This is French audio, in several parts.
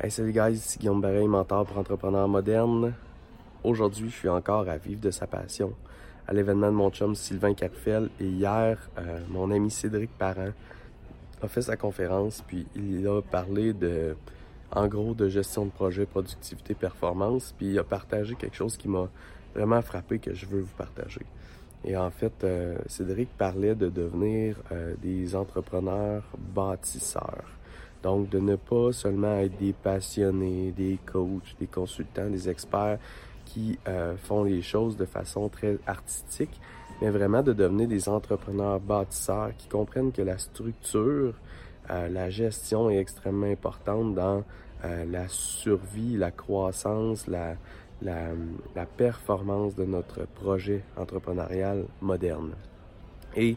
Hey salut guys, c'est Guillaume Barret, mentor pour entrepreneurs modernes. Aujourd'hui, je suis encore à vivre de sa passion à l'événement de mon chum Sylvain Capfel et hier, euh, mon ami Cédric Parent a fait sa conférence puis il a parlé de, en gros, de gestion de projet, productivité, performance puis il a partagé quelque chose qui m'a vraiment frappé que je veux vous partager. Et en fait, euh, Cédric parlait de devenir euh, des entrepreneurs bâtisseurs. Donc, de ne pas seulement être des passionnés, des coachs, des consultants, des experts qui euh, font les choses de façon très artistique, mais vraiment de devenir des entrepreneurs bâtisseurs qui comprennent que la structure, euh, la gestion est extrêmement importante dans euh, la survie, la croissance, la, la, la, performance de notre projet entrepreneurial moderne. Et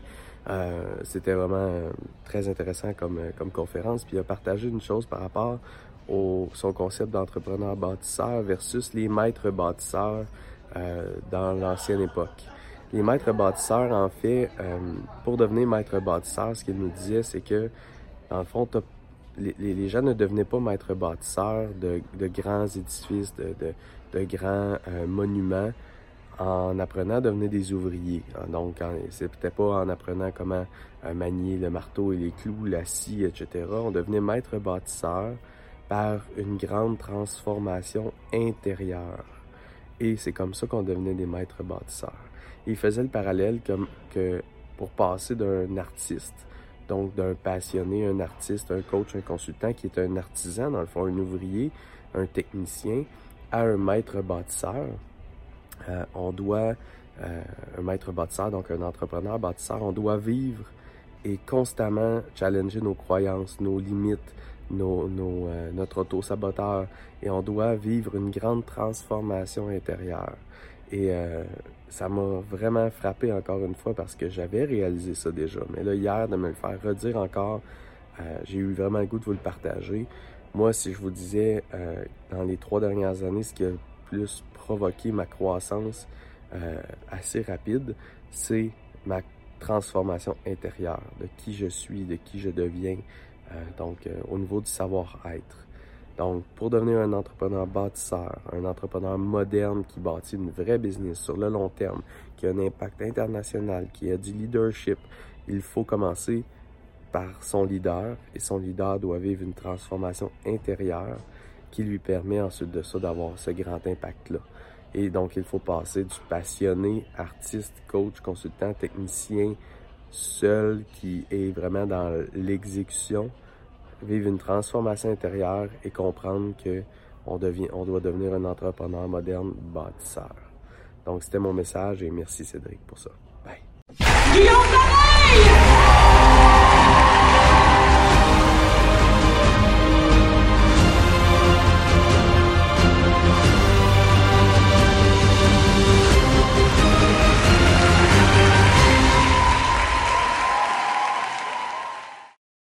euh, c'était vraiment euh, très intéressant comme, euh, comme conférence. Puis il a partagé une chose par rapport au son concept d'entrepreneur bâtisseur versus les maîtres bâtisseurs dans l'ancienne époque. Les maîtres bâtisseurs, en fait, pour devenir maître bâtisseur, ce qu'il nous disait, c'est que, dans le fond, les, gens ne devenaient pas maîtres bâtisseurs de, grands édifices, de, grands monuments, en apprenant à devenir des ouvriers. Donc, c'est peut-être pas en apprenant comment euh, manier le marteau et les clous, la scie, etc. On devenait maître bâtisseur par une grande transformation intérieure. Et c'est comme ça qu'on devenait des maîtres bâtisseurs. il faisait le parallèle comme que pour passer d'un artiste, donc d'un passionné, un artiste, un coach, un consultant qui est un artisan, dans le fond, un ouvrier, un technicien, à un maître bâtisseur, euh, on doit, euh, un maître bâtisseur, donc un entrepreneur bâtisseur, on doit vivre et constamment challenger nos croyances, nos limites, nos, nos, euh, notre auto-saboteur. Et on doit vivre une grande transformation intérieure. Et euh, ça m'a vraiment frappé encore une fois parce que j'avais réalisé ça déjà. Mais là, hier, de me le faire redire encore, euh, j'ai eu vraiment le goût de vous le partager. Moi, si je vous disais, dans les trois dernières années, ce qui a plus provoqué ma croissance euh, assez rapide, c'est ma transformation intérieure, de qui je suis, de qui je deviens, euh, donc euh, au niveau du savoir-être. Donc, pour devenir un entrepreneur bâtisseur, un entrepreneur moderne qui bâtit une vraie business sur le long terme, qui a un impact international, qui a du leadership, il faut commencer par son leader et son leader doit vivre une transformation intérieure qui lui permet ensuite de ça d'avoir ce grand impact-là. Et donc, il faut passer du passionné, artiste, coach, consultant, technicien, seul qui est vraiment dans l'exécution, vivre une transformation intérieure et comprendre que on, devient, on doit devenir un entrepreneur moderne bâtisseur. Donc, c'était mon message et merci Cédric pour ça.